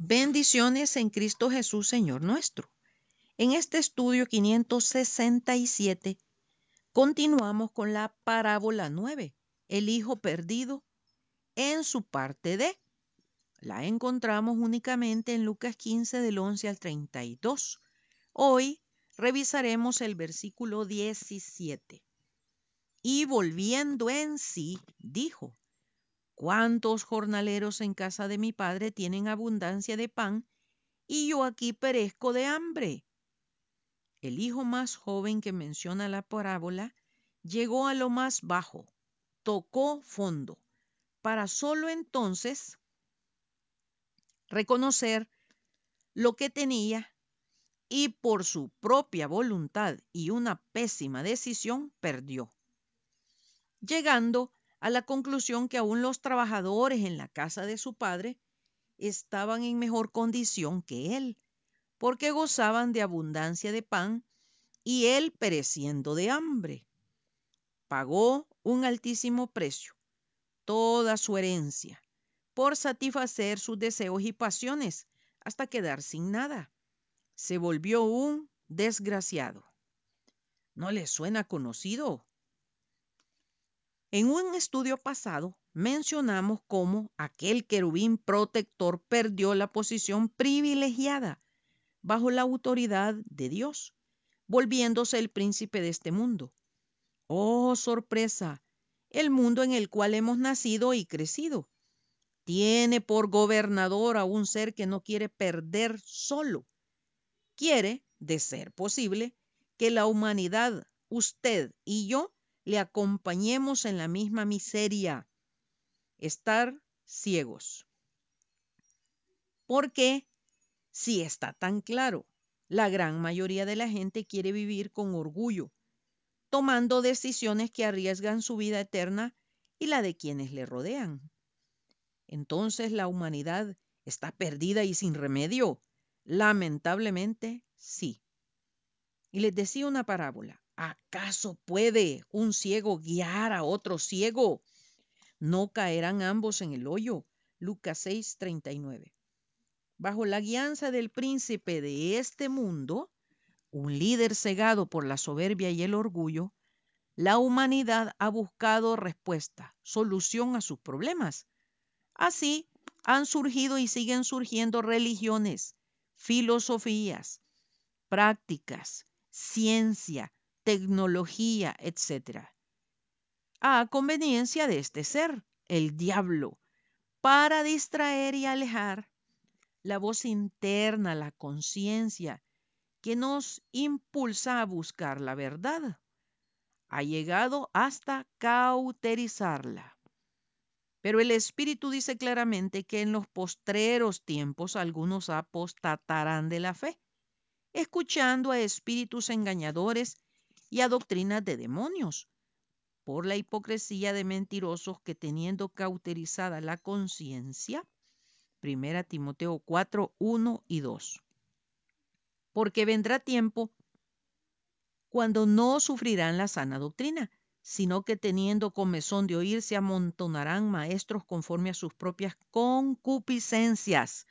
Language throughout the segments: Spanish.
Bendiciones en Cristo Jesús, Señor nuestro. En este estudio 567 continuamos con la parábola 9, el hijo perdido, en su parte D. La encontramos únicamente en Lucas 15 del 11 al 32. Hoy revisaremos el versículo 17. Y volviendo en sí, dijo, ¿Cuántos jornaleros en casa de mi padre tienen abundancia de pan y yo aquí perezco de hambre? El hijo más joven que menciona la parábola llegó a lo más bajo, tocó fondo, para solo entonces reconocer lo que tenía y por su propia voluntad y una pésima decisión perdió, llegando a la conclusión que aún los trabajadores en la casa de su padre estaban en mejor condición que él, porque gozaban de abundancia de pan y él pereciendo de hambre. Pagó un altísimo precio, toda su herencia, por satisfacer sus deseos y pasiones hasta quedar sin nada. Se volvió un desgraciado. ¿No le suena conocido? En un estudio pasado mencionamos cómo aquel querubín protector perdió la posición privilegiada bajo la autoridad de Dios, volviéndose el príncipe de este mundo. Oh, sorpresa, el mundo en el cual hemos nacido y crecido. Tiene por gobernador a un ser que no quiere perder solo. Quiere, de ser posible, que la humanidad, usted y yo, le acompañemos en la misma miseria, estar ciegos. Porque si está tan claro, la gran mayoría de la gente quiere vivir con orgullo, tomando decisiones que arriesgan su vida eterna y la de quienes le rodean. Entonces la humanidad está perdida y sin remedio. Lamentablemente, sí. Y les decía una parábola. ¿Acaso puede un ciego guiar a otro ciego? No caerán ambos en el hoyo. Lucas 6, 39. Bajo la guianza del príncipe de este mundo, un líder cegado por la soberbia y el orgullo, la humanidad ha buscado respuesta, solución a sus problemas. Así han surgido y siguen surgiendo religiones, filosofías, prácticas, ciencia, tecnología, etc. A conveniencia de este ser, el diablo, para distraer y alejar la voz interna, la conciencia, que nos impulsa a buscar la verdad. Ha llegado hasta cauterizarla. Pero el Espíritu dice claramente que en los postreros tiempos algunos apostatarán de la fe, escuchando a espíritus engañadores y a doctrinas de demonios, por la hipocresía de mentirosos que teniendo cauterizada la conciencia, 1 Timoteo 4, 1 y 2. Porque vendrá tiempo cuando no sufrirán la sana doctrina, sino que teniendo comezón de oír se amontonarán maestros conforme a sus propias concupiscencias,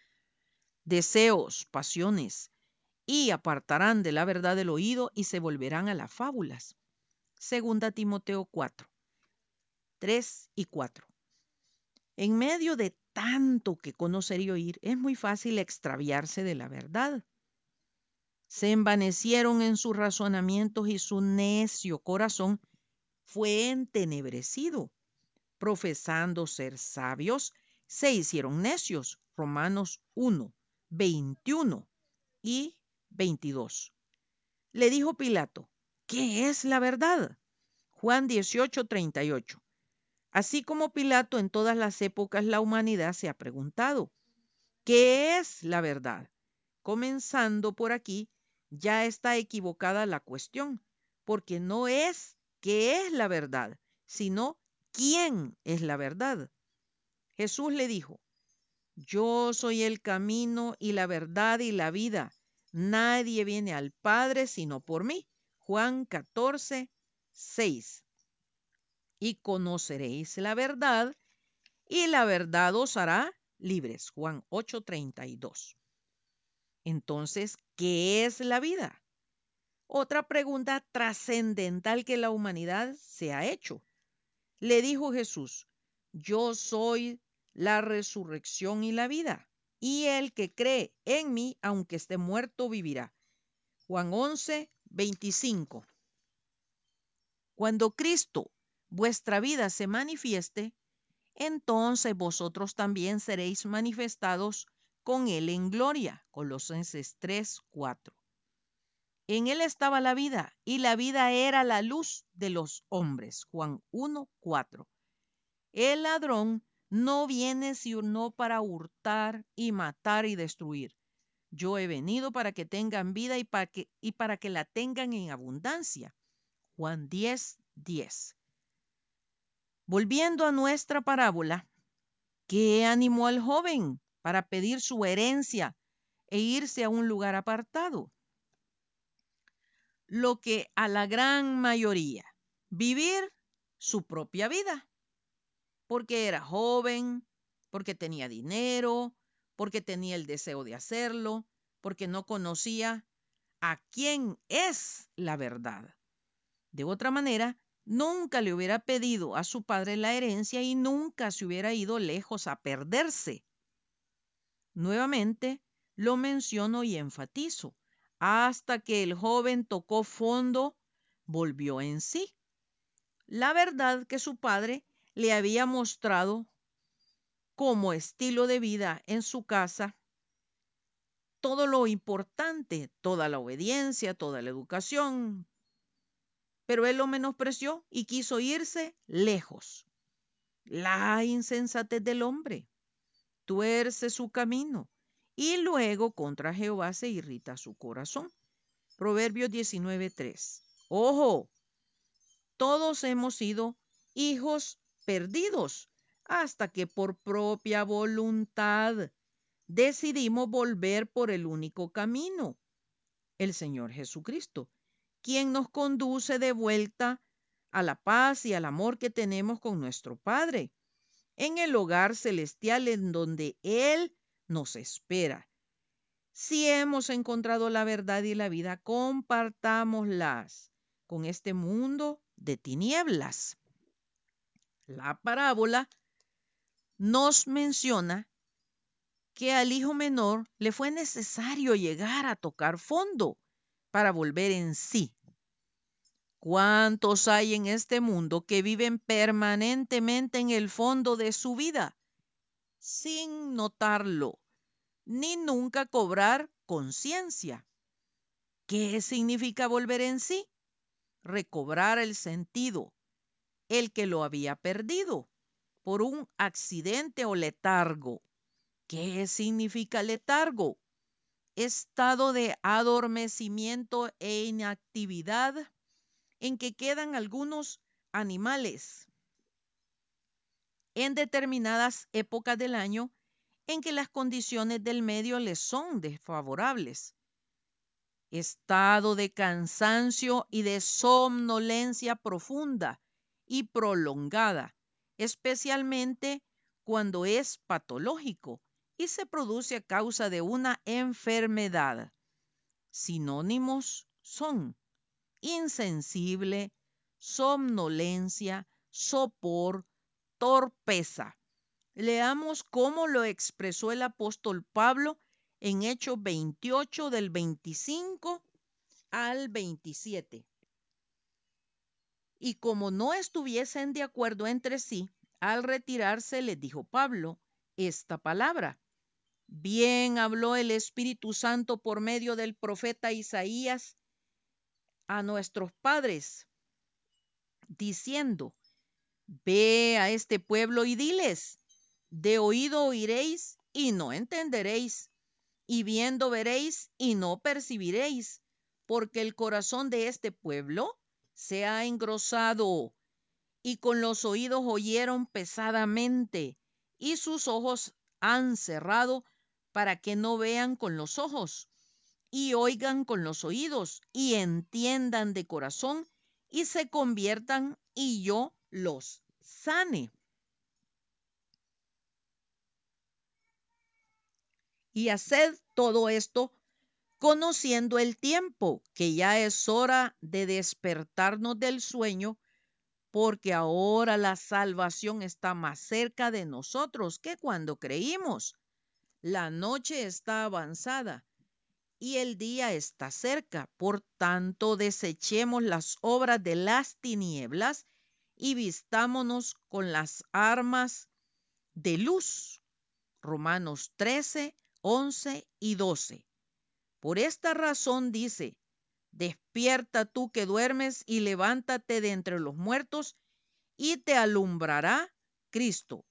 deseos, pasiones, y apartarán de la verdad el oído y se volverán a las fábulas. Segunda Timoteo 4, 3 y 4. En medio de tanto que conocer y oír, es muy fácil extraviarse de la verdad. Se envanecieron en sus razonamientos y su necio corazón fue entenebrecido. Profesando ser sabios, se hicieron necios. Romanos 1, 21 y 22. Le dijo Pilato, ¿qué es la verdad? Juan 18, 38. Así como Pilato en todas las épocas la humanidad se ha preguntado, ¿qué es la verdad? Comenzando por aquí, ya está equivocada la cuestión, porque no es qué es la verdad, sino quién es la verdad. Jesús le dijo, yo soy el camino y la verdad y la vida. Nadie viene al Padre sino por mí. Juan 14, 6. Y conoceréis la verdad, y la verdad os hará libres. Juan 8:32. Entonces, ¿qué es la vida? Otra pregunta trascendental que la humanidad se ha hecho. Le dijo Jesús, yo soy la resurrección y la vida, y el que cree en mí, aunque esté muerto, vivirá. Juan 11, 25. Cuando Cristo, vuestra vida, se manifieste, entonces vosotros también seréis manifestados con Él en gloria. Colosenses 3, 4. En Él estaba la vida, y la vida era la luz de los hombres. Juan 1, 4. El ladrón no viene sino para hurtar y matar y destruir. Yo he venido para que tengan vida y para que, y para que la tengan en abundancia. Juan 10, 10. Volviendo a nuestra parábola, ¿qué animó al joven para pedir su herencia e irse a un lugar apartado? Lo que a la gran mayoría, vivir su propia vida porque era joven, porque tenía dinero, porque tenía el deseo de hacerlo, porque no conocía a quién es la verdad. De otra manera, nunca le hubiera pedido a su padre la herencia y nunca se hubiera ido lejos a perderse. Nuevamente lo menciono y enfatizo. Hasta que el joven tocó fondo, volvió en sí. La verdad que su padre le había mostrado como estilo de vida en su casa todo lo importante, toda la obediencia, toda la educación, pero él lo menospreció y quiso irse lejos. La insensatez del hombre tuerce su camino y luego contra Jehová se irrita su corazón. Proverbios 19:3. Ojo, todos hemos sido hijos perdidos hasta que por propia voluntad decidimos volver por el único camino, el Señor Jesucristo, quien nos conduce de vuelta a la paz y al amor que tenemos con nuestro Padre, en el hogar celestial en donde Él nos espera. Si hemos encontrado la verdad y la vida, compartámoslas con este mundo de tinieblas. La parábola nos menciona que al hijo menor le fue necesario llegar a tocar fondo para volver en sí. ¿Cuántos hay en este mundo que viven permanentemente en el fondo de su vida sin notarlo, ni nunca cobrar conciencia? ¿Qué significa volver en sí? Recobrar el sentido, el que lo había perdido por un accidente o letargo. ¿Qué significa letargo? Estado de adormecimiento e inactividad en que quedan algunos animales en determinadas épocas del año en que las condiciones del medio les son desfavorables estado de cansancio y de somnolencia profunda y prolongada, especialmente cuando es patológico y se produce a causa de una enfermedad. Sinónimos son insensible, somnolencia, sopor, torpeza. Leamos cómo lo expresó el apóstol Pablo en Hechos 28 del 25 al 27. Y como no estuviesen de acuerdo entre sí, al retirarse les dijo Pablo esta palabra. Bien habló el Espíritu Santo por medio del profeta Isaías a nuestros padres, diciendo, Ve a este pueblo y diles, de oído oiréis y no entenderéis, y viendo veréis y no percibiréis, porque el corazón de este pueblo se ha engrosado y con los oídos oyeron pesadamente y sus ojos han cerrado para que no vean con los ojos y oigan con los oídos y entiendan de corazón y se conviertan y yo los sane. Y haced todo esto conociendo el tiempo, que ya es hora de despertarnos del sueño, porque ahora la salvación está más cerca de nosotros que cuando creímos. La noche está avanzada y el día está cerca. Por tanto, desechemos las obras de las tinieblas y vistámonos con las armas de luz. Romanos 13, 11 y 12. Por esta razón dice, despierta tú que duermes y levántate de entre los muertos y te alumbrará Cristo.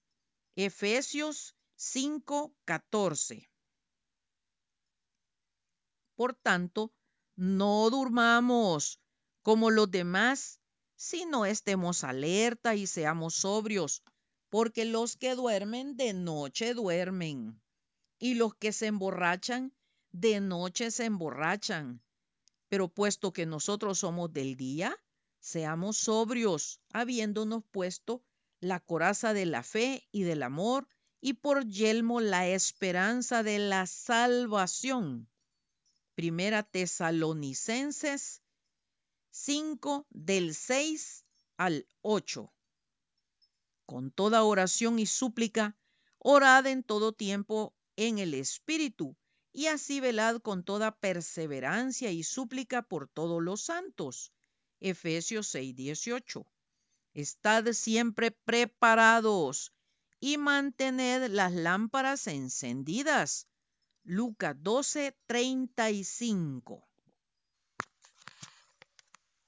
Efesios 5, 14. Por tanto, no durmamos como los demás, sino estemos alerta y seamos sobrios, porque los que duermen de noche duermen, y los que se emborrachan de noche se emborrachan. Pero puesto que nosotros somos del día, seamos sobrios, habiéndonos puesto la coraza de la fe y del amor, y por yelmo la esperanza de la salvación. Primera Tesalonicenses 5 del 6 al 8. Con toda oración y súplica, orad en todo tiempo en el Espíritu y así velad con toda perseverancia y súplica por todos los santos. Efesios 6, 18. Estad siempre preparados y mantened las lámparas encendidas. Lucas 12, 35.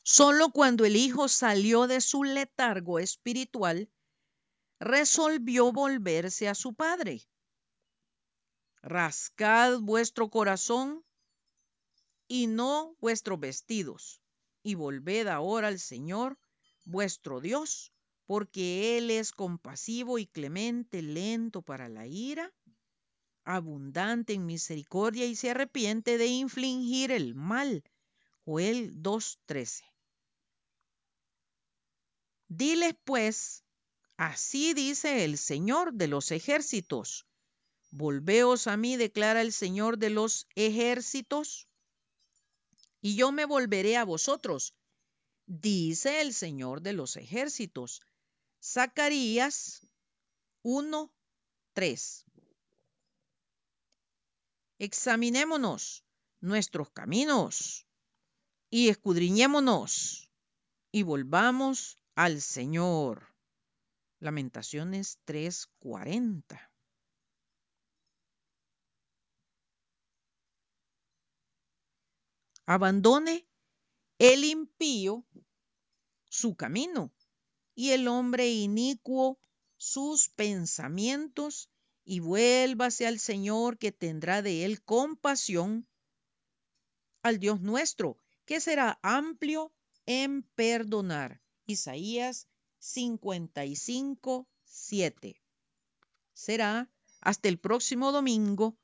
Solo cuando el hijo salió de su letargo espiritual, resolvió volverse a su padre rascad vuestro corazón y no vuestros vestidos, y volved ahora al Señor vuestro Dios, porque Él es compasivo y clemente, lento para la ira, abundante en misericordia y se arrepiente de infligir el mal. Joel 2.13. Diles pues, así dice el Señor de los ejércitos, Volveos a mí, declara el Señor de los ejércitos, y yo me volveré a vosotros, dice el Señor de los ejércitos. Zacarías 1, 3. Examinémonos nuestros caminos y escudriñémonos y volvamos al Señor. Lamentaciones 3:40. Abandone el impío su camino y el hombre inicuo sus pensamientos y vuélvase al Señor que tendrá de él compasión, al Dios nuestro que será amplio en perdonar. Isaías 55, 7. Será hasta el próximo domingo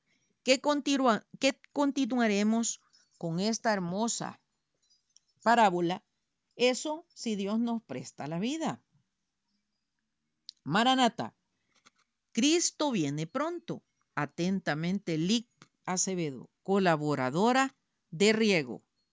que, continua, que continuaremos con esta hermosa parábola, eso si Dios nos presta la vida. Maranata, Cristo viene pronto. Atentamente, Lic Acevedo, colaboradora de Riego.